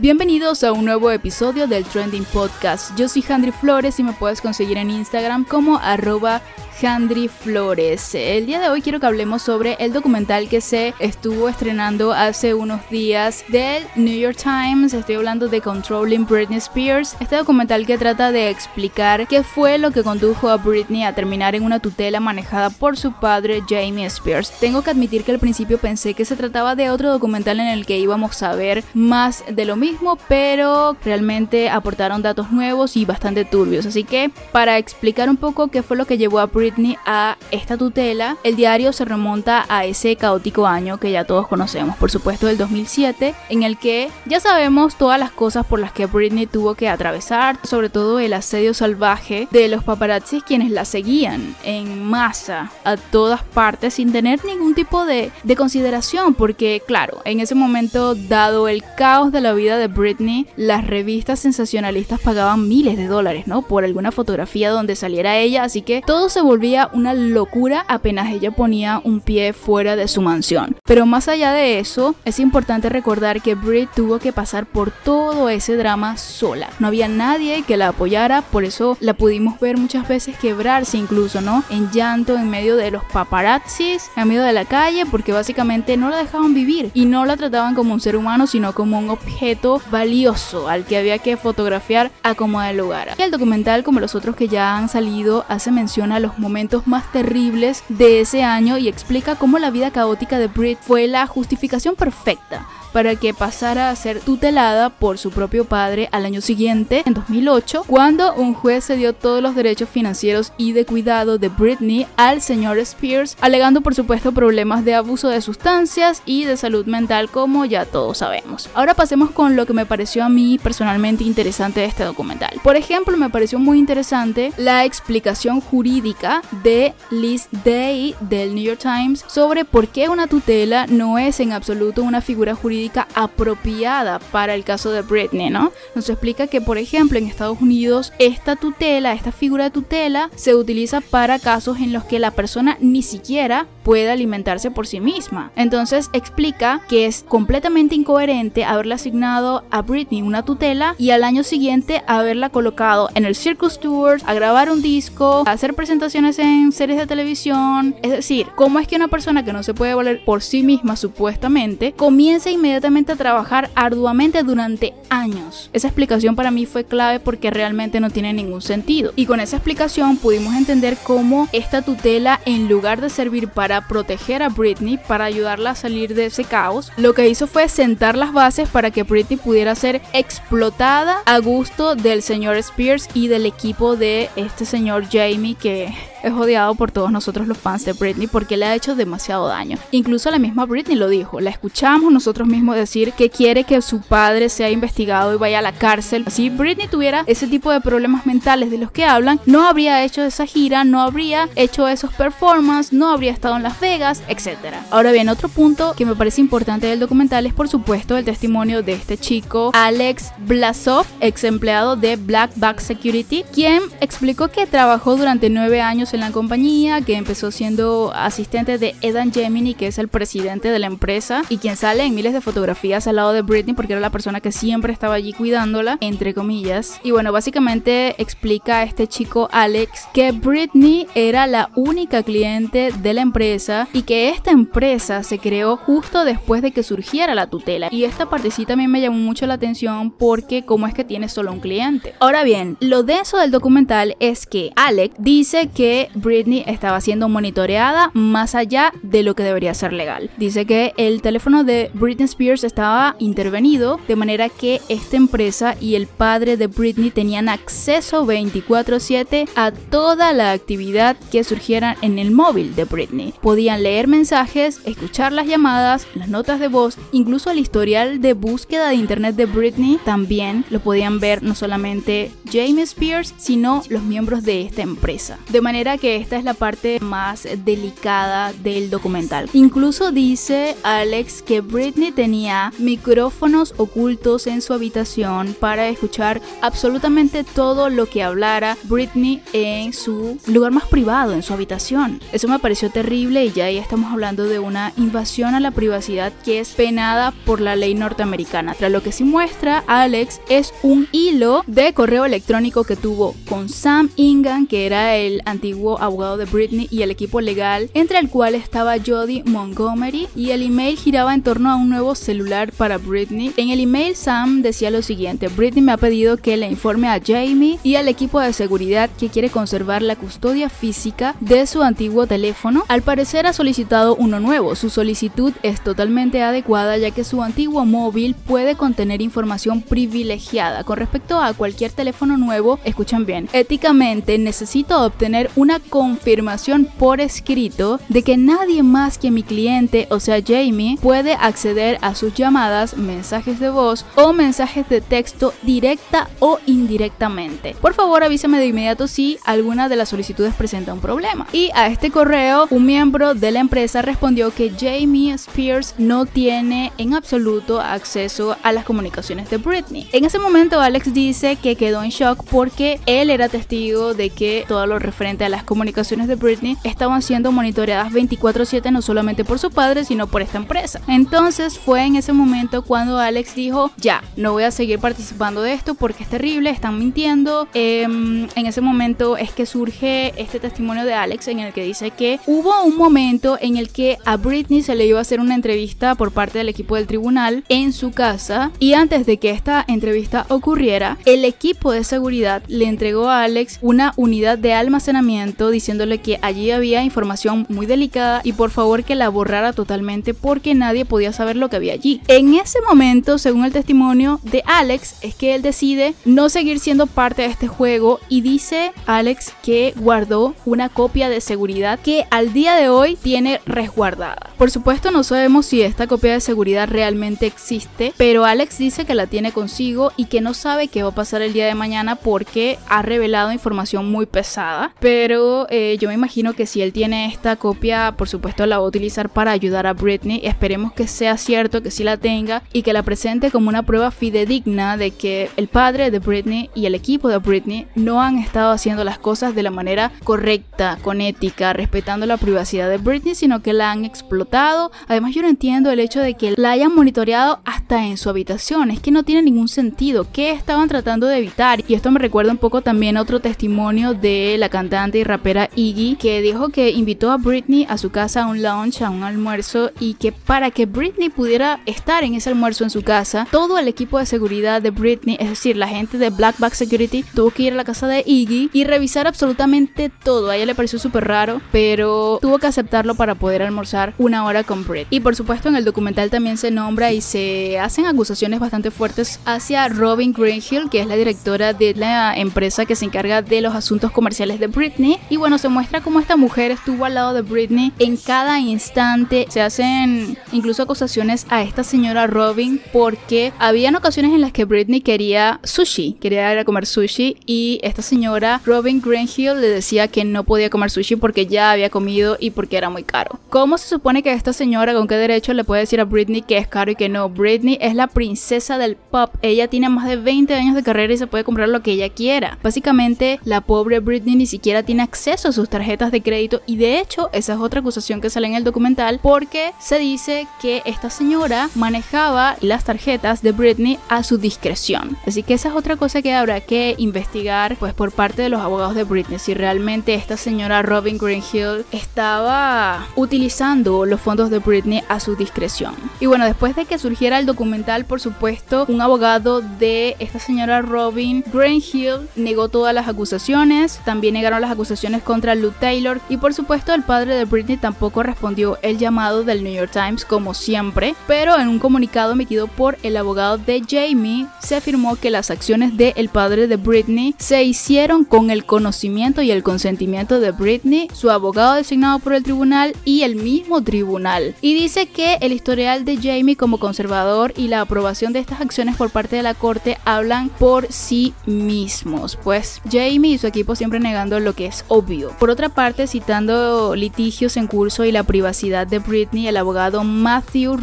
Bienvenidos a un nuevo episodio del Trending Podcast. Yo soy Handry Flores y me puedes conseguir en Instagram como arroba Handry Flores. El día de hoy quiero que hablemos sobre el documental que se estuvo estrenando hace unos días del New York Times. Estoy hablando de Controlling Britney Spears. Este documental que trata de explicar qué fue lo que condujo a Britney a terminar en una tutela manejada por su padre Jamie Spears. Tengo que admitir que al principio pensé que se trataba de otro documental en el que íbamos a ver más de lo mismo, pero realmente aportaron datos nuevos y bastante turbios. Así que para explicar un poco qué fue lo que llevó a Britney a esta tutela, el diario se remonta a ese caótico año que ya todos conocemos, por supuesto del 2007, en el que ya sabemos todas las cosas por las que Britney tuvo que atravesar, sobre todo el asedio salvaje de los paparazzis quienes la seguían en masa a todas partes sin tener ningún tipo de, de consideración, porque claro, en ese momento, dado el caos de la vida de Britney, las revistas sensacionalistas pagaban miles de dólares, ¿no? Por alguna fotografía donde saliera ella, así que todo se volvía una locura apenas ella ponía un pie fuera de su mansión. Pero más allá de eso, es importante recordar que Brit tuvo que pasar por todo ese drama sola. No había nadie que la apoyara, por eso la pudimos ver muchas veces quebrarse incluso, ¿no? En llanto, en medio de los paparazzis, en medio de la calle, porque básicamente no la dejaban vivir y no la trataban como un ser humano, sino como un objeto valioso al que había que fotografiar a como de lugar. Y el documental, como los otros que ya han salido, hace mención a los momentos más terribles de ese año y explica cómo la vida caótica de Brit fue la justificación perfecta para que pasara a ser tutelada por su propio padre al año siguiente, en 2008, cuando un juez se dio todos los derechos financieros y de cuidado de Britney al señor Spears, alegando por supuesto problemas de abuso de sustancias y de salud mental como ya todos sabemos. Ahora pasemos con lo que me pareció a mí personalmente interesante de este documental. Por ejemplo, me pareció muy interesante la explicación jurídica de Liz Day del New York Times sobre por qué una tutela no es en absoluto una figura jurídica apropiada para el caso de Britney, ¿no? Nos explica que, por ejemplo, en Estados Unidos, esta tutela, esta figura de tutela, se utiliza para casos en los que la persona ni siquiera puede alimentarse por sí misma. Entonces explica que es completamente incoherente haberle asignado a Britney una tutela y al año siguiente haberla colocado en el Circus Tours, a grabar un disco, a hacer presentaciones en series de televisión. Es decir, ¿cómo es que una persona que no se puede valer por sí misma supuestamente comienza inmediatamente a trabajar arduamente durante años? Esa explicación para mí fue clave porque realmente no tiene ningún sentido. Y con esa explicación pudimos entender cómo esta tutela en lugar de servir para proteger a Britney, para ayudarla a salir de ese caos, lo que hizo fue sentar las bases para que Britney pudiera ser explotada a gusto del señor Spears y del equipo de este señor Jamie que es odiado por todos nosotros los fans de Britney porque le ha hecho demasiado daño. Incluso la misma Britney lo dijo, la escuchamos nosotros mismos decir que quiere que su padre sea investigado y vaya a la cárcel. Si Britney tuviera ese tipo de problemas mentales de los que hablan, no habría hecho esa gira, no habría hecho esos performances, no habría estado en Las Vegas, etc. Ahora bien, otro punto que me parece importante del documental es por supuesto el testimonio de este chico, Alex Blasov, ex empleado de Blackback Security, quien explicó que trabajó durante nueve años en la compañía, que empezó siendo asistente de Edan Gemini, que es el presidente de la empresa y quien sale en miles de fotografías al lado de Britney porque era la persona que siempre estaba allí cuidándola, entre comillas. Y bueno, básicamente explica a este chico Alex que Britney era la única cliente de la empresa y que esta empresa se creó justo después de que surgiera la tutela. Y esta partecita también me llamó mucho la atención porque cómo es que tiene solo un cliente. Ahora bien, lo denso del documental es que Alex dice que Britney estaba siendo monitoreada más allá de lo que debería ser legal. Dice que el teléfono de Britney Spears estaba intervenido de manera que esta empresa y el padre de Britney tenían acceso 24/7 a toda la actividad que surgiera en el móvil de Britney. Podían leer mensajes, escuchar las llamadas, las notas de voz, incluso el historial de búsqueda de internet de Britney también lo podían ver no solamente James Spears, sino los miembros de esta empresa. De manera que esta es la parte más delicada del documental. Incluso dice Alex que Britney tenía micrófonos ocultos en su habitación para escuchar absolutamente todo lo que hablara Britney en su lugar más privado, en su habitación. Eso me pareció terrible y ya ahí estamos hablando de una invasión a la privacidad que es penada por la ley norteamericana. Tras lo que sí muestra Alex es un hilo de correo electrónico que tuvo con Sam Ingan, que era el antiguo abogado de Britney y el equipo legal, entre el cual estaba Jodie Montgomery y el email giraba en torno a un nuevo celular para Britney. En el email Sam decía lo siguiente, Britney me ha pedido que le informe a Jamie y al equipo de seguridad que quiere conservar la custodia física de su antiguo teléfono. Al parecer ha solicitado uno nuevo. Su solicitud es totalmente adecuada ya que su antiguo móvil puede contener información privilegiada con respecto a cualquier teléfono nuevo. Escuchan bien. Éticamente necesito obtener una confirmación por escrito de que nadie más que mi cliente, o sea Jamie, puede acceder a sus llamadas, mensajes de voz o mensajes de texto directa o indirectamente. Por favor avísame de inmediato si alguna de las solicitudes presenta un problema. Y a este correo, un miembro de la empresa respondió que Jamie Spears no tiene en absoluto acceso a las comunicaciones de Britney. En ese momento Alex dice que quedó en shock porque él era testigo de que todo lo referente a las comunicaciones de Britney estaban siendo monitoreadas 24/7 no solamente por su padre sino por esta empresa. Entonces fue en ese momento cuando Alex dijo ya, no voy a seguir participando de esto porque es terrible, están mintiendo. Em, en ese momento es que surge este testimonio de Alex en el que dice que hubo un momento en el que a Britney se le iba a hacer una entrevista por parte del equipo del tribunal en su casa y antes de que esta entrevista ocurriera, el equipo de seguridad le entregó a Alex una unidad de almacenamiento diciéndole que allí había información muy delicada y por favor que la borrara totalmente porque nadie podía saber lo que allí. En ese momento, según el testimonio de Alex, es que él decide no seguir siendo parte de este juego y dice Alex que guardó una copia de seguridad que al día de hoy tiene resguardada. Por supuesto no sabemos si esta copia de seguridad realmente existe, pero Alex dice que la tiene consigo y que no sabe qué va a pasar el día de mañana porque ha revelado información muy pesada. Pero eh, yo me imagino que si él tiene esta copia, por supuesto la va a utilizar para ayudar a Britney. Esperemos que sea cierto, que sí la tenga y que la presente como una prueba fidedigna de que el padre de Britney y el equipo de Britney no han estado haciendo las cosas de la manera correcta, con ética, respetando la privacidad de Britney, sino que la han explotado. Además yo no entiendo el hecho de que la hayan monitoreado hasta en su habitación. Es que no tiene ningún sentido. ¿Qué estaban tratando de evitar? Y esto me recuerda un poco también otro testimonio de la cantante y rapera Iggy, que dijo que invitó a Britney a su casa a un lunch, a un almuerzo, y que para que Britney pudiera estar en ese almuerzo en su casa, todo el equipo de seguridad de Britney, es decir, la gente de Black Bag Security, tuvo que ir a la casa de Iggy y revisar absolutamente todo. A ella le pareció súper raro, pero tuvo que aceptarlo para poder almorzar una hora con Britney. Y por supuesto en el documental también se nombra y se hacen acusaciones bastante fuertes hacia Robin Greenhill, que es la directora de la empresa que se encarga de los asuntos comerciales de Britney. Y bueno, se muestra cómo esta mujer estuvo al lado de Britney en cada instante. Se hacen incluso acusaciones a esta señora Robin porque habían ocasiones en las que Britney quería sushi, quería ir a comer sushi y esta señora Robin Greenhill le decía que no podía comer sushi porque ya había comido y porque era muy caro. ¿Cómo se supone que esta señora con qué derecho le puede decir a Britney que es caro y que no? Britney es la princesa del pop. Ella tiene más de 20 años de carrera y se puede comprar lo que ella quiera. Básicamente, la pobre Britney ni siquiera tiene acceso a sus tarjetas de crédito y de hecho, esa es otra acusación que sale en el documental porque se dice que esta señora manejaba las tarjetas de Britney a su discreción. Así que esa es otra cosa que habrá que investigar pues por parte de los abogados de Britney si realmente esta señora Robin Greenhill estaba utilizando los fondos de Britney a su discreción. Y bueno, después de que surgiera el documental, por supuesto, un abogado de esta señora Robin Greenhill negó todas las acusaciones, también negaron las acusaciones contra Lou Taylor y por supuesto el padre de Britney tampoco respondió el llamado del New York Times como siempre, pero en un comunicado emitido por el abogado de Jamie se afirmó que las acciones del el padre de Britney se hicieron con el conocimiento y el consentimiento de Britney, su abogado designado por el tribunal y el mismo tribunal. Y dice que el historial de Jamie como conservador y la aprobación de estas acciones por parte de la corte hablan por sí mismos. Pues Jamie y su equipo siempre negando lo que es obvio. Por otra parte, citando litigios en curso y la privacidad de Britney, el abogado Matthew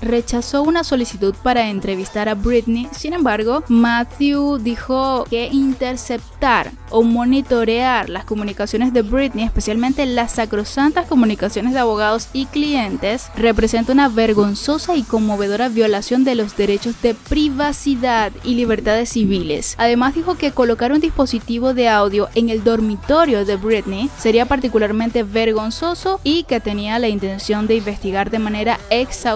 Rechazó una solicitud para entrevistar a Britney. Sin embargo, Matthew dijo que interceptar o monitorear las comunicaciones de Britney, especialmente las sacrosantas comunicaciones de abogados y clientes, representa una vergonzosa y conmovedora violación de los derechos de privacidad y libertades civiles. Además dijo que colocar un dispositivo de audio en el dormitorio de Britney sería particularmente vergonzoso y que tenía la intención de investigar de manera exhaustiva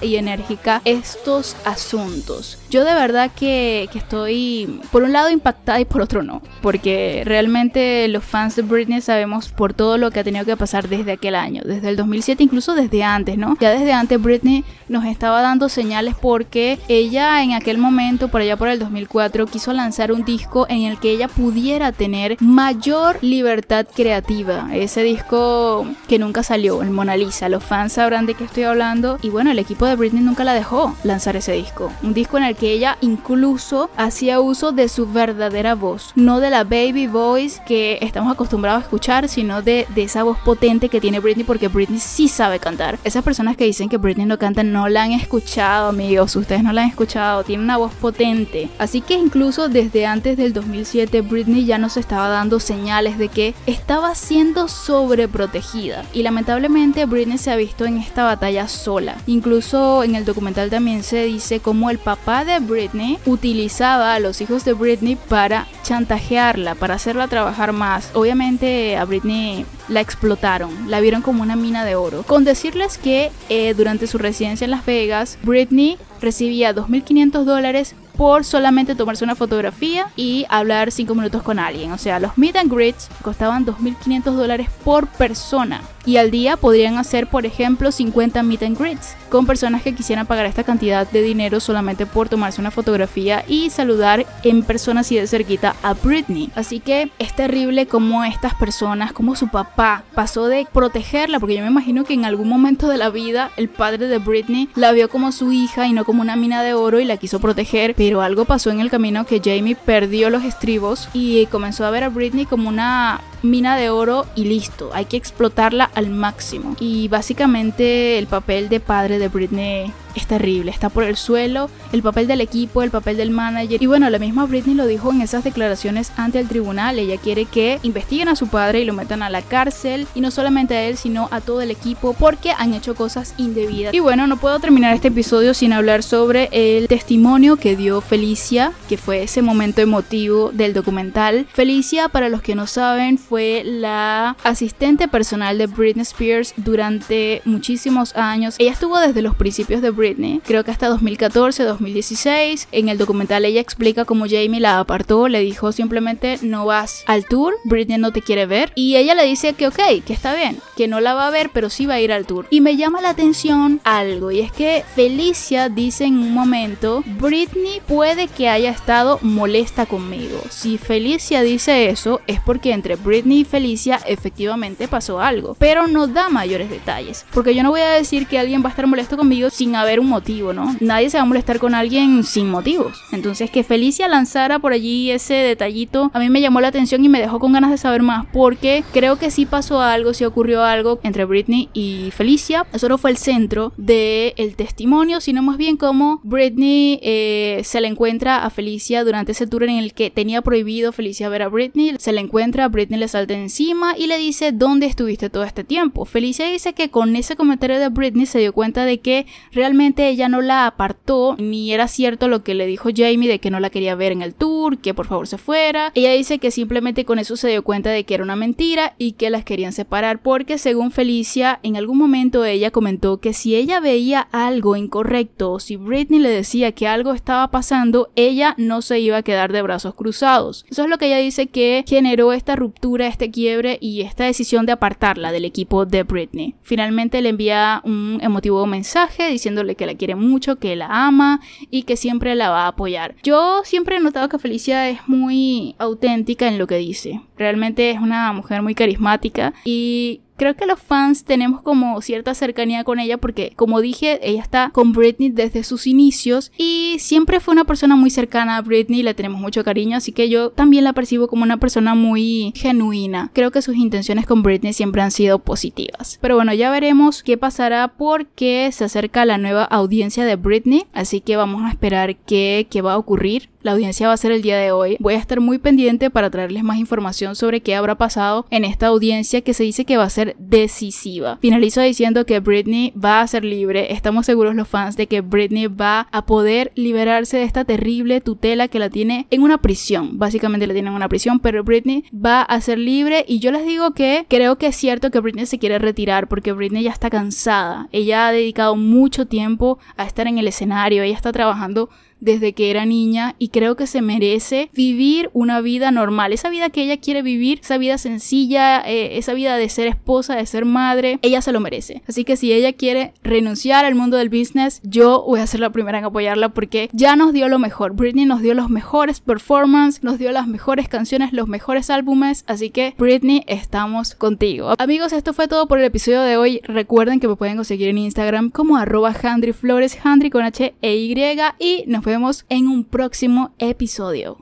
y enérgica estos asuntos. Yo de verdad que, que estoy por un lado impactada y por otro no, porque realmente los fans de Britney sabemos por todo lo que ha tenido que pasar desde aquel año, desde el 2007, incluso desde antes, ¿no? Ya desde antes Britney nos estaba dando señales porque ella en aquel momento, por allá por el 2004, quiso lanzar un disco en el que ella pudiera tener mayor libertad creativa. Ese disco que nunca salió, el Mona Lisa. Los fans sabrán de qué estoy hablando. Y bueno, el equipo de Britney nunca la dejó lanzar ese disco. Un disco en el que ella incluso hacía uso de su verdadera voz. No de la baby voice que estamos acostumbrados a escuchar, sino de, esa voz potente que tiene Britney porque Britney sí sabe cantar. Esas personas que dicen que Britney no canta no la han escuchado, amigos. Ustedes no la han escuchado. Tiene una voz potente. Así que incluso desde antes del 2007 Britney ya nos estaba dando señales de que estaba siendo sobreprotegida. Y lamentablemente Britney se ha visto en esta batalla sola. Incluso en el documental también se dice cómo el papá de Britney utilizaba a los hijos de Britney para chantajearla, para hacerla trabajar más. Obviamente a Britney la explotaron, la vieron como una mina de oro. Con decirles que eh, durante su residencia en Las Vegas, Britney recibía 2.500 dólares por solamente tomarse una fotografía y hablar 5 minutos con alguien. O sea, los meet and greets costaban 2.500 dólares por persona. Y al día podrían hacer, por ejemplo, 50 meet and greets con personas que quisieran pagar esta cantidad de dinero solamente por tomarse una fotografía y saludar en persona así de cerquita a Britney. Así que es terrible como estas personas, como su papá, pasó de protegerla, porque yo me imagino que en algún momento de la vida el padre de Britney la vio como su hija y no como una mina de oro y la quiso proteger, pero algo pasó en el camino que Jamie perdió los estribos y comenzó a ver a Britney como una mina de oro y listo, hay que explotarla al máximo. Y básicamente el papel de padre de Britney es terrible, está por el suelo, el papel del equipo, el papel del manager. Y bueno, la misma Britney lo dijo en esas declaraciones ante el tribunal, ella quiere que investiguen a su padre y lo metan a la cárcel, y no solamente a él, sino a todo el equipo, porque han hecho cosas indebidas. Y bueno, no puedo terminar este episodio sin hablar sobre el testimonio que dio Felicia, que fue ese momento emotivo del documental. Felicia, para los que no saben, fue la asistente personal de Britney Spears durante muchísimos años. Ella estuvo desde los principios de Britney, creo que hasta 2014, 2016. En el documental ella explica cómo Jamie la apartó, le dijo simplemente no vas al tour, Britney no te quiere ver. Y ella le dice que ok, que está bien, que no la va a ver, pero sí va a ir al tour. Y me llama la atención algo, y es que Felicia dice en un momento, Britney puede que haya estado molesta conmigo. Si Felicia dice eso, es porque entre Britney y Felicia efectivamente pasó algo, pero no da mayores detalles. Porque yo no voy a decir que alguien va a estar molesto conmigo sin haber un motivo, ¿no? Nadie se va a molestar con alguien sin motivos. Entonces que Felicia lanzara por allí ese detallito a mí me llamó la atención y me dejó con ganas de saber más porque creo que sí pasó algo, sí ocurrió algo entre Britney y Felicia. Eso no fue el centro del el testimonio, sino más bien como Britney eh, se le encuentra a Felicia durante ese tour en el que tenía prohibido Felicia ver a Britney. Se le encuentra, Britney le salta encima y le dice ¿dónde estuviste todo este tiempo? Felicia dice que con ese comentario de Britney se dio cuenta de que realmente ella no la apartó, ni era cierto lo que le dijo Jamie de que no la quería ver en el tour, que por favor se fuera. Ella dice que simplemente con eso se dio cuenta de que era una mentira y que las querían separar porque según Felicia, en algún momento ella comentó que si ella veía algo incorrecto o si Britney le decía que algo estaba pasando, ella no se iba a quedar de brazos cruzados. Eso es lo que ella dice que generó esta ruptura, este quiebre y esta decisión de apartarla del equipo de Britney. Finalmente le envía un emotivo mensaje que la quiere mucho, que la ama y que siempre la va a apoyar. Yo siempre he notado que Felicia es muy auténtica en lo que dice. Realmente es una mujer muy carismática y creo que los fans tenemos como cierta cercanía con ella porque, como dije, ella está con Britney desde sus inicios y siempre fue una persona muy cercana a Britney, le tenemos mucho cariño, así que yo también la percibo como una persona muy genuina. Creo que sus intenciones con Britney siempre han sido positivas. Pero bueno, ya veremos qué pasará porque se acerca la nueva audiencia de Britney, así que vamos a esperar qué, qué va a ocurrir. La audiencia va a ser el día de hoy. Voy a estar muy pendiente para traerles más información sobre qué habrá pasado en esta audiencia que se dice que va a ser decisiva. Finalizo diciendo que Britney va a ser libre. Estamos seguros los fans de que Britney va a poder liberarse de esta terrible tutela que la tiene en una prisión. Básicamente la tiene en una prisión, pero Britney va a ser libre y yo les digo que creo que es cierto que Britney se quiere retirar porque Britney ya está cansada. Ella ha dedicado mucho tiempo a estar en el escenario. Ella está trabajando desde que era niña y creo que se merece vivir una vida normal, esa vida que ella quiere vivir, esa vida sencilla, eh, esa vida de ser esposa, de ser madre, ella se lo merece. Así que si ella quiere renunciar al mundo del business, yo voy a ser la primera en apoyarla porque ya nos dio lo mejor. Britney nos dio los mejores performances, nos dio las mejores canciones, los mejores álbumes, así que Britney, estamos contigo. Amigos, esto fue todo por el episodio de hoy. Recuerden que me pueden conseguir en Instagram como arroba Handry Flores, Handry con H e Y y nos vemos en un próximo episodio.